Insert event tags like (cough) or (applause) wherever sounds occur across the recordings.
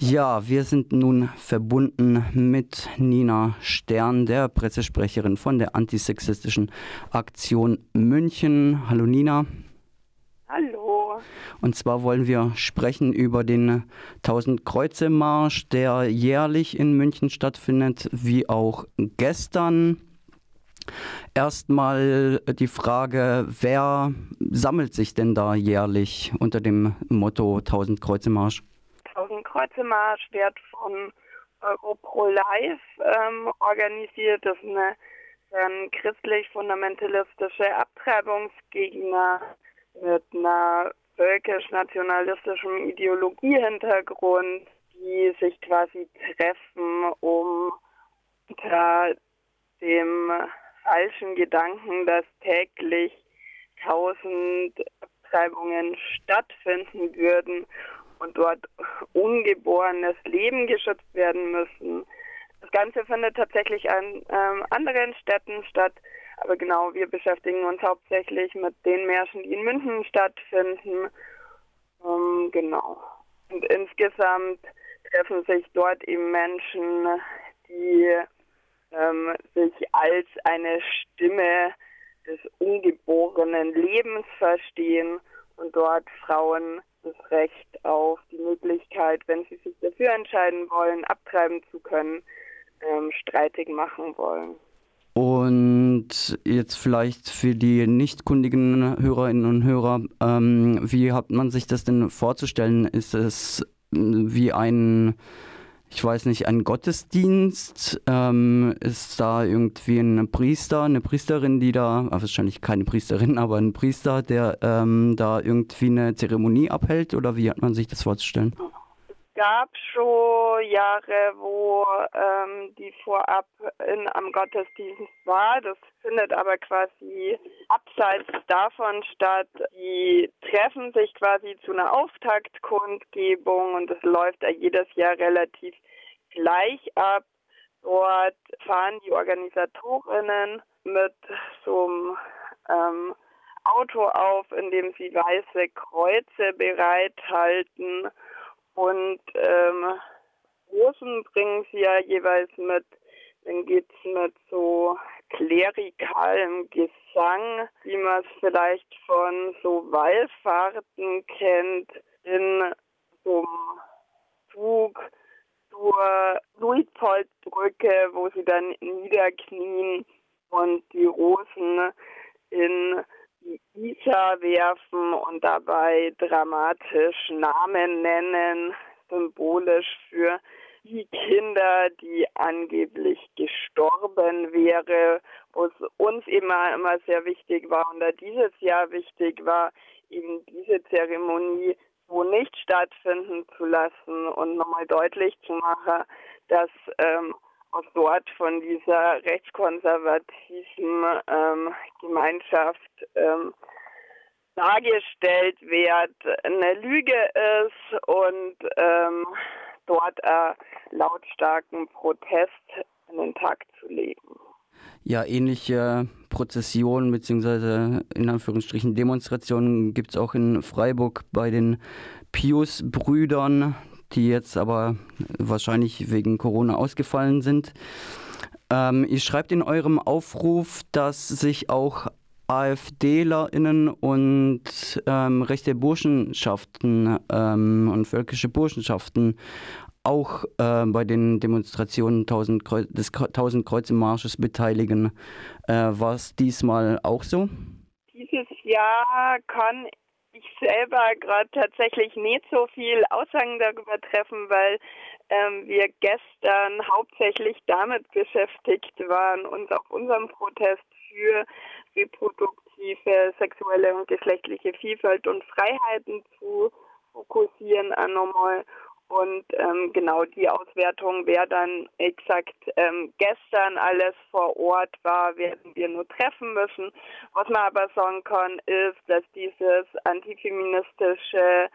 Ja, wir sind nun verbunden mit Nina Stern, der Pressesprecherin von der antisexistischen Aktion München. Hallo Nina. Hallo. Und zwar wollen wir sprechen über den 1000 Kreuze Marsch, der jährlich in München stattfindet, wie auch gestern. Erstmal die Frage, wer sammelt sich denn da jährlich unter dem Motto 1000 Kreuze Marsch? 1000 Kreuze Marsch wird von Europro Live ähm, organisiert. Das ist eine, eine christlich-fundamentalistische Abtreibungsgegner mit einer völkisch-nationalistischem Ideologiehintergrund, die sich quasi treffen, um unter dem falschen Gedanken, dass täglich tausend Abtreibungen stattfinden würden und dort ungeborenes Leben geschützt werden müssen. Das Ganze findet tatsächlich an ähm, anderen Städten statt, aber genau, wir beschäftigen uns hauptsächlich mit den Märschen, die in München stattfinden. Ähm, genau. Und insgesamt treffen sich dort eben Menschen, die ähm, sich als eine Stimme des ungeborenen Lebens verstehen und dort Frauen das Recht auf die Möglichkeit, wenn sie sich dafür entscheiden wollen, abtreiben zu können, ähm, streitig machen wollen. Und jetzt vielleicht für die nicht kundigen Hörerinnen und Hörer, ähm, wie hat man sich das denn vorzustellen? Ist es wie ein ich weiß nicht, ein Gottesdienst? Ähm, ist da irgendwie ein Priester, eine Priesterin, die da, ah, wahrscheinlich keine Priesterin, (laughs) aber ein Priester, der ähm, da irgendwie eine Zeremonie abhält? Oder wie hat man sich das vorzustellen? Gab schon Jahre, wo ähm, die vorab in, am Gottesdienst war. Das findet aber quasi abseits davon statt. Die treffen sich quasi zu einer Auftaktkundgebung und es läuft da jedes Jahr relativ gleich ab. Dort fahren die Organisatorinnen mit so einem ähm, Auto auf, in dem sie weiße Kreuze bereithalten und ähm, Rosen bringen sie ja jeweils mit. Dann geht es mit so klerikalem Gesang, wie man es vielleicht von so Wallfahrten kennt, in so einem Zug zur Luitpoldbrücke, wo sie dann niederknien und die Rosen in die Werfen und dabei dramatisch Namen nennen, symbolisch für die Kinder, die angeblich gestorben wäre, wo es uns immer, immer sehr wichtig war und da dieses Jahr wichtig war, eben diese Zeremonie so nicht stattfinden zu lassen und nochmal deutlich zu machen, dass ähm, auch dort von dieser rechtskonservativen ähm, Gemeinschaft ähm, dargestellt wird, eine Lüge ist und ähm, dort äh, lautstarken Protest an den Tag zu legen. Ja, ähnliche Prozessionen bzw. in Anführungsstrichen Demonstrationen gibt es auch in Freiburg bei den Pius-Brüdern, die jetzt aber wahrscheinlich wegen Corona ausgefallen sind. Ähm, ihr schreibt in eurem Aufruf, dass sich auch AfDlerInnen und ähm, rechte Burschenschaften ähm, und völkische Burschenschaften auch äh, bei den Demonstrationen 1000 Kreu des 1000 Kreuze Marsches beteiligen. Äh, War es diesmal auch so? Dieses Jahr kann ich selber gerade tatsächlich nicht so viel Aussagen darüber treffen, weil ähm, wir gestern hauptsächlich damit beschäftigt waren, uns auf unserem Protest für reproduktive, sexuelle und geschlechtliche Vielfalt und Freiheiten zu fokussieren, auch nochmal. Und ähm, genau die Auswertung, wer dann exakt ähm, gestern alles vor Ort war, werden wir nur treffen müssen. Was man aber sagen kann, ist, dass dieses antifeministische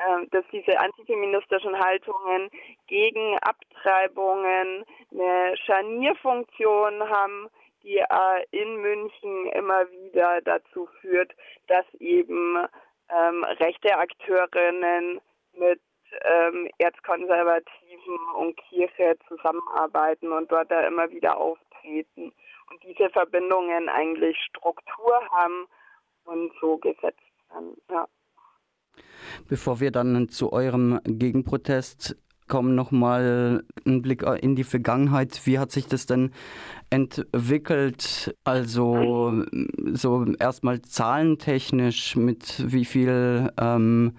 ähm, dass diese antifeministischen Haltungen gegen Abtreibungen eine Scharnierfunktion haben, die äh, in München immer wieder dazu führt, dass eben ähm, rechte Akteurinnen mit ähm, Erzkonservativen und Kirche zusammenarbeiten und dort da immer wieder auftreten und diese Verbindungen eigentlich Struktur haben und so gesetzt werden. Ja. Bevor wir dann zu eurem Gegenprotest kommen, nochmal einen Blick in die Vergangenheit. Wie hat sich das denn entwickelt? Also so erstmal zahlentechnisch, mit wie viel ähm,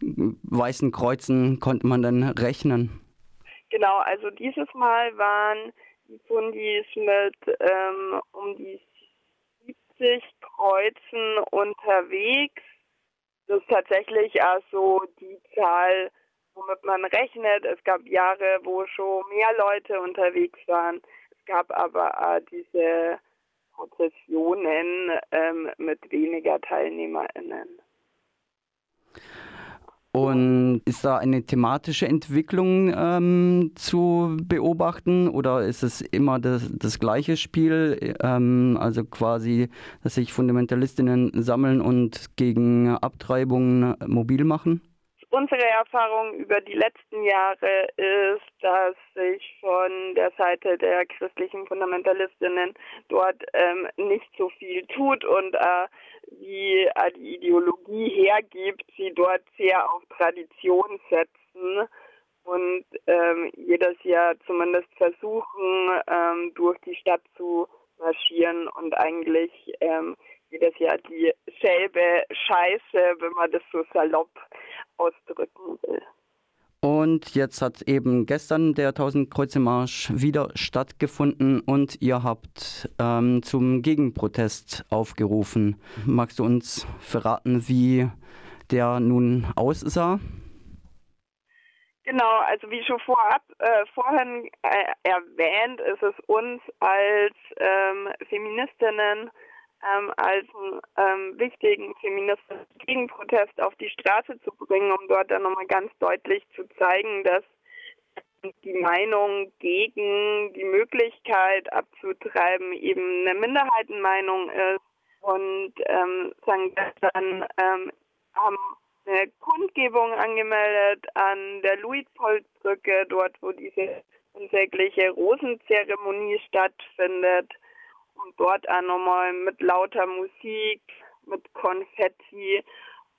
weißen Kreuzen konnte man denn rechnen? Genau, also dieses Mal waren die Fundis mit ähm, um die 70 Kreuzen unterwegs das ist tatsächlich also die Zahl, womit man rechnet. Es gab Jahre, wo schon mehr Leute unterwegs waren. Es gab aber äh, diese Prozessionen ähm, mit weniger TeilnehmerInnen. Und ist da eine thematische Entwicklung ähm, zu beobachten oder ist es immer das, das gleiche Spiel? Ähm, also quasi, dass sich Fundamentalistinnen sammeln und gegen Abtreibungen mobil machen? Unsere Erfahrung über die letzten Jahre ist, dass sich von der Seite der christlichen Fundamentalistinnen dort ähm, nicht so viel tut und äh, wie äh, die Ideologie hergibt, sie dort sehr auf Tradition setzen und ähm, jedes Jahr zumindest versuchen, ähm, durch die Stadt zu marschieren und eigentlich ähm, jedes Jahr dieselbe Scheiße, wenn man das so salopp ausdrücken will. Und jetzt hat eben gestern der 1000 Kreuze Marsch wieder stattgefunden und ihr habt ähm, zum Gegenprotest aufgerufen. Magst du uns verraten, wie der nun aussah? Genau, also wie schon vorab äh, vorhin äh, erwähnt, ist es uns als ähm, Feministinnen ähm, als einen ähm, wichtigen feministischen Gegenprotest auf die Straße zu bringen, um dort dann nochmal ganz deutlich zu zeigen, dass die Meinung gegen die Möglichkeit abzutreiben eben eine Minderheitenmeinung ist. Und ähm, sagen dann ähm, haben eine Kundgebung angemeldet an der Luitpoldbrücke, dort wo diese unsägliche Rosenzeremonie stattfindet und dort auch nochmal mit lauter Musik, mit Konfetti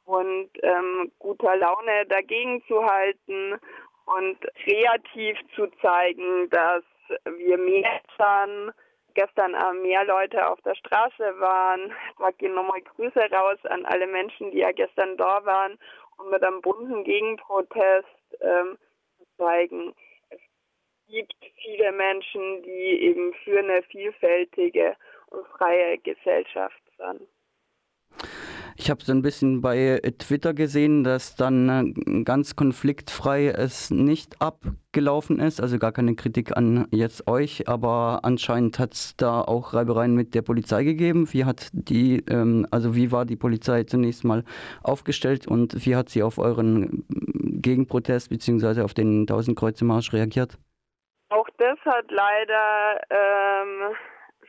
und ähm, guter Laune dagegen zu halten und kreativ zu zeigen, dass wir mehr sind. Gestern auch mehr Leute auf der Straße waren. Da gehen nochmal Grüße raus an alle Menschen, die ja gestern da waren, um mit einem bunten Gegenprotest ähm, zu zeigen, gibt viele Menschen, die eben für eine vielfältige und freie Gesellschaft sind. Ich habe so ein bisschen bei Twitter gesehen, dass dann äh, ganz konfliktfrei es nicht abgelaufen ist. Also gar keine Kritik an jetzt euch, aber anscheinend hat es da auch Reibereien mit der Polizei gegeben. Wie hat die, ähm, also wie war die Polizei zunächst mal aufgestellt und wie hat sie auf euren Gegenprotest bzw. auf den 1000 Kreuze Marsch reagiert? Das hat leider ähm,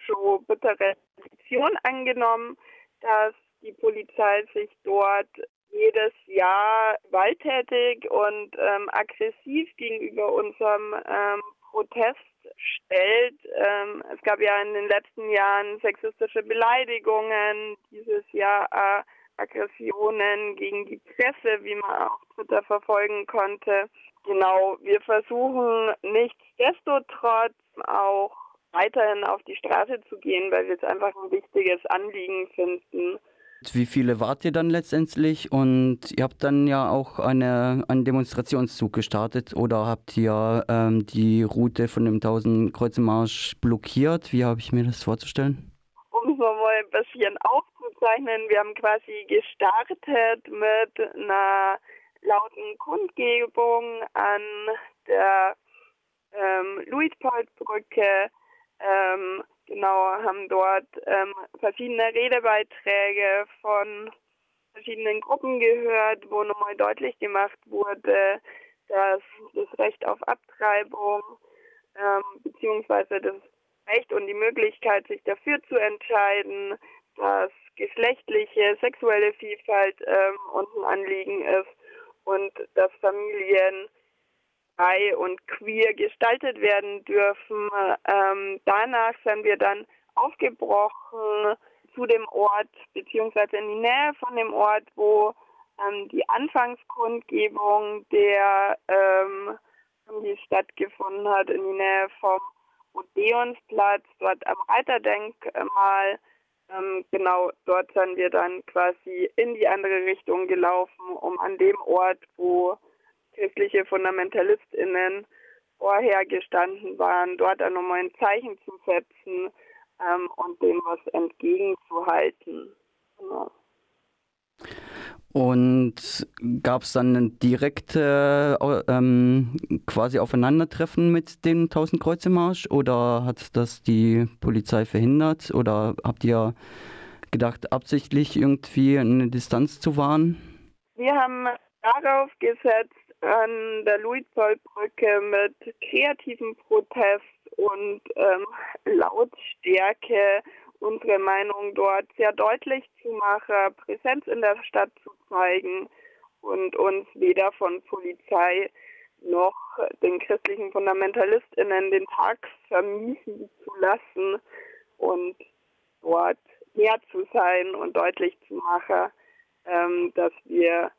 schon bittere Reaktion angenommen, dass die Polizei sich dort jedes Jahr gewalttätig und ähm, aggressiv gegenüber unserem ähm, Protest stellt. Ähm, es gab ja in den letzten Jahren sexistische Beleidigungen, dieses Jahr äh, Aggressionen gegen die Presse, wie man auch Twitter verfolgen konnte. Genau, wir versuchen nichtsdestotrotz auch weiterhin auf die Straße zu gehen, weil wir es einfach ein wichtiges Anliegen finden. Wie viele wart ihr dann letztendlich? Und ihr habt dann ja auch eine, einen Demonstrationszug gestartet oder habt ihr ähm, die Route von dem 1000 Kreuzemarsch blockiert? Wie habe ich mir das vorzustellen? Um es mal ein bisschen aufzuzeichnen, wir haben quasi gestartet mit einer lauten Kundgebung an der ähm, Luitpoldbrücke. Ähm, genau, haben dort ähm, verschiedene Redebeiträge von verschiedenen Gruppen gehört, wo nochmal deutlich gemacht wurde, dass das Recht auf Abtreibung ähm, beziehungsweise das Recht und die Möglichkeit, sich dafür zu entscheiden, dass geschlechtliche, sexuelle Vielfalt ähm, uns ein Anliegen ist und dass Familien frei und queer gestaltet werden dürfen. Ähm, danach sind wir dann aufgebrochen zu dem Ort beziehungsweise in die Nähe von dem Ort, wo ähm, die Anfangskundgebung der ähm, die stattgefunden hat, in die Nähe vom Odeonsplatz, dort am Reiterdenkmal. Ähm, genau dort sind wir dann quasi in die andere Richtung gelaufen, um an dem Ort, wo christliche FundamentalistInnen vorher gestanden waren, dort auch nochmal ein Zeichen zu setzen ähm, und dem was entgegenzuhalten. Genau. Und gab es dann ein direkte ähm, quasi Aufeinandertreffen mit dem Tausendkreuzemarsch oder hat das die Polizei verhindert oder habt ihr gedacht, absichtlich irgendwie eine Distanz zu wahren? Wir haben darauf gesetzt, an der Luitpoldbrücke mit kreativem Protest und ähm, Lautstärke unsere Meinung dort sehr deutlich zu machen, Präsenz in der Stadt zu zeigen und uns weder von Polizei noch den christlichen FundamentalistInnen den Tag vermiesen zu lassen und dort mehr zu sein und deutlich zu machen, ähm, dass wir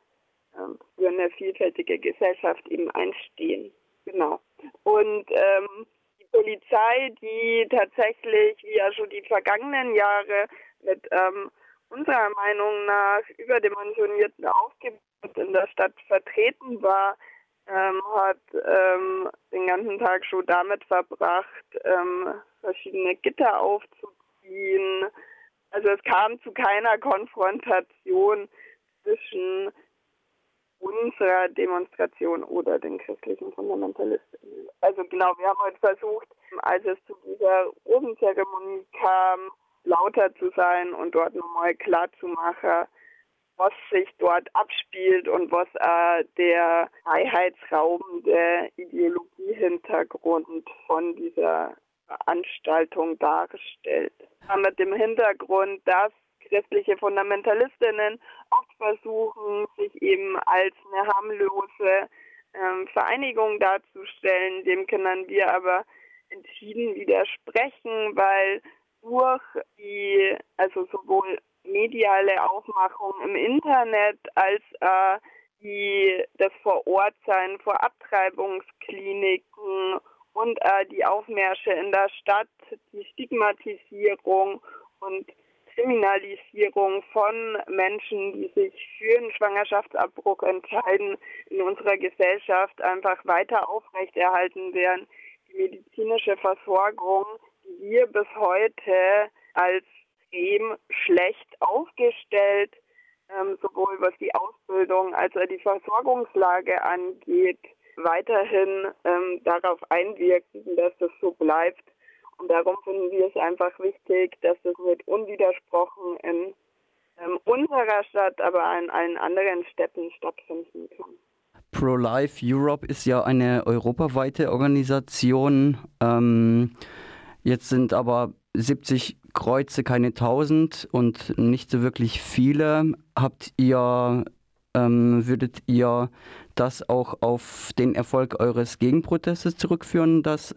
ähm, für eine vielfältige Gesellschaft eben einstehen. Genau. Und ähm, Polizei, die tatsächlich, wie ja schon die vergangenen Jahre mit ähm, unserer Meinung nach überdimensionierten Aufgebot in der Stadt vertreten war, ähm, hat ähm, den ganzen Tag schon damit verbracht, ähm, verschiedene Gitter aufzuziehen. Also es kam zu keiner Konfrontation zwischen unserer Demonstration oder den christlichen Fundamentalisten. Also genau, wir haben heute versucht, als es zu dieser Rosenzeremonie kam, lauter zu sein und dort nochmal klar zu machen, was sich dort abspielt und was äh, der freiheitsraubende Ideologiehintergrund von dieser Veranstaltung darstellt. Mit dem Hintergrund, dass christliche Fundamentalistinnen oft versuchen, sich eben als eine harmlose ähm, Vereinigung darzustellen. Dem können wir aber entschieden widersprechen, weil durch die, also sowohl mediale Aufmachung im Internet als äh, die, das Vorortsein vor Abtreibungskliniken und äh, die Aufmärsche in der Stadt, die Stigmatisierung und Kriminalisierung von Menschen, die sich für einen Schwangerschaftsabbruch entscheiden, in unserer Gesellschaft einfach weiter aufrechterhalten werden. Die medizinische Versorgung, die wir bis heute als extrem schlecht aufgestellt, ähm, sowohl was die Ausbildung als auch die Versorgungslage angeht, weiterhin ähm, darauf einwirken, dass das so bleibt. Und darum finden wir es einfach wichtig, dass das mit unwidersprochen in ähm, unserer Stadt, aber in allen anderen Städten stattfinden kann. Pro-Life Europe ist ja eine europaweite Organisation. Ähm, jetzt sind aber 70 Kreuze keine 1000 und nicht so wirklich viele. Habt ihr, ähm, würdet ihr das auch auf den Erfolg eures Gegenprotestes zurückführen, dass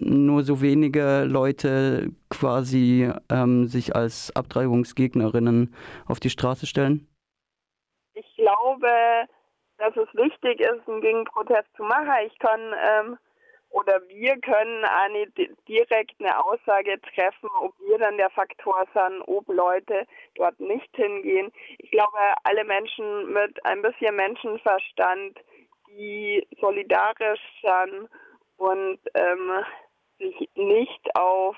nur so wenige Leute quasi ähm, sich als Abtreibungsgegnerinnen auf die Straße stellen? Ich glaube, dass es wichtig ist, einen Gegenprotest zu machen. Ich kann ähm, oder wir können eine direkt eine Aussage treffen, ob wir dann der Faktor sind, ob Leute dort nicht hingehen. Ich glaube, alle Menschen mit ein bisschen Menschenverstand, die solidarisch sind und ähm, sich nicht auf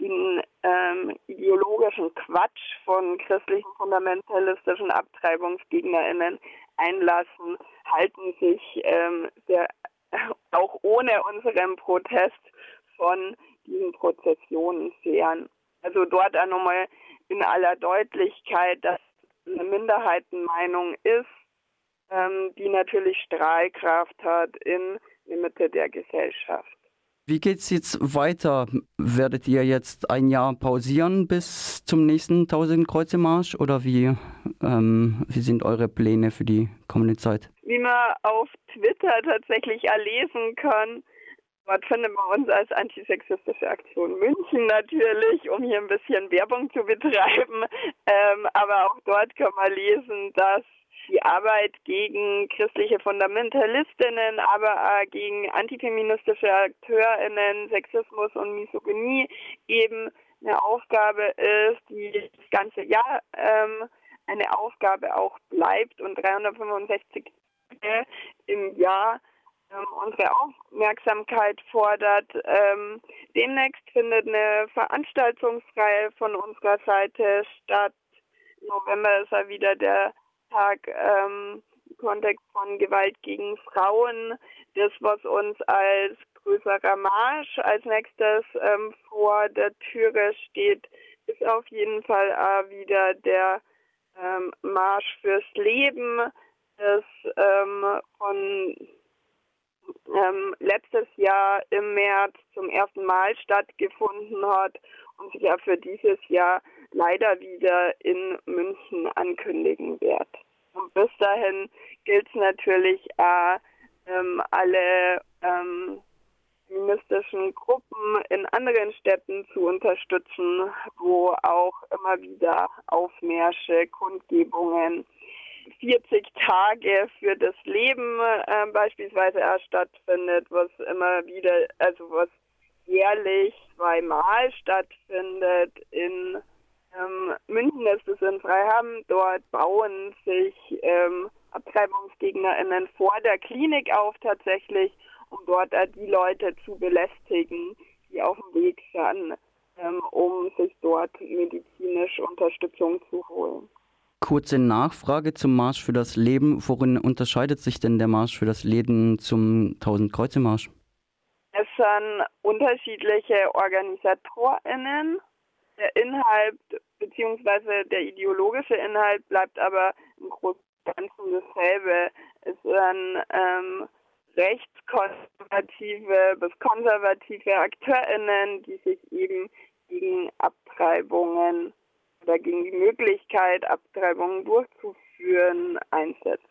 den ähm, ideologischen Quatsch von christlichen fundamentalistischen AbtreibungsgegnerInnen einlassen, halten sich ähm, sehr, auch ohne unseren Protest von diesen Prozessionen fern. Also dort auch nochmal in aller Deutlichkeit, dass eine Minderheitenmeinung ist, ähm, die natürlich Strahlkraft hat in der Mitte der Gesellschaft. Wie geht es jetzt weiter? Werdet ihr jetzt ein Jahr pausieren bis zum nächsten 1000 Kreuze Marsch oder wie, ähm, wie sind eure Pläne für die kommende Zeit? Wie man auf Twitter tatsächlich erlesen kann, Dort findet man uns als antisexistische Aktion München natürlich, um hier ein bisschen Werbung zu betreiben. Ähm, aber auch dort kann man lesen, dass die Arbeit gegen christliche Fundamentalistinnen, aber auch gegen antifeministische AkteurInnen, Sexismus und Misogynie eben eine Aufgabe ist, die das ganze Jahr ähm, eine Aufgabe auch bleibt und 365 Tage im Jahr ähm, unsere Aufmerksamkeit fordert. Ähm, demnächst findet eine Veranstaltungsreihe von unserer Seite statt. November ist ja wieder der Tag ähm, im Kontext von Gewalt gegen Frauen. Das, was uns als größerer Marsch als nächstes ähm, vor der Türe steht, ist auf jeden Fall äh, wieder der ähm, Marsch fürs Leben, das ähm, von ähm, letztes Jahr im März zum ersten Mal stattgefunden hat und sich ja für dieses Jahr leider wieder in München ankündigen wird. Und bis dahin gilt es natürlich äh, ähm, alle ähm, feministischen Gruppen in anderen Städten zu unterstützen, wo auch immer wieder Aufmärsche, Kundgebungen 40 Tage für das Leben äh, beispielsweise stattfindet, was immer wieder, also was jährlich zweimal stattfindet. In ähm, München ist es in Freiham. Dort bauen sich ähm, AbtreibungsgegnerInnen vor der Klinik auf tatsächlich, um dort äh, die Leute zu belästigen, die auf dem Weg sind, ähm, um sich dort medizinisch Unterstützung zu holen. Kurze Nachfrage zum Marsch für das Leben. Worin unterscheidet sich denn der Marsch für das Leben zum 1000 Kreuze Marsch? Es sind unterschiedliche OrganisatorInnen. Der Inhalt bzw. der ideologische Inhalt bleibt aber im Großen und Ganzen dasselbe. Es sind ähm, rechtskonservative bis konservative AkteurInnen, die sich eben gegen Abtreibungen oder gegen die Möglichkeit, Abtreibungen durchzuführen, einsetzt.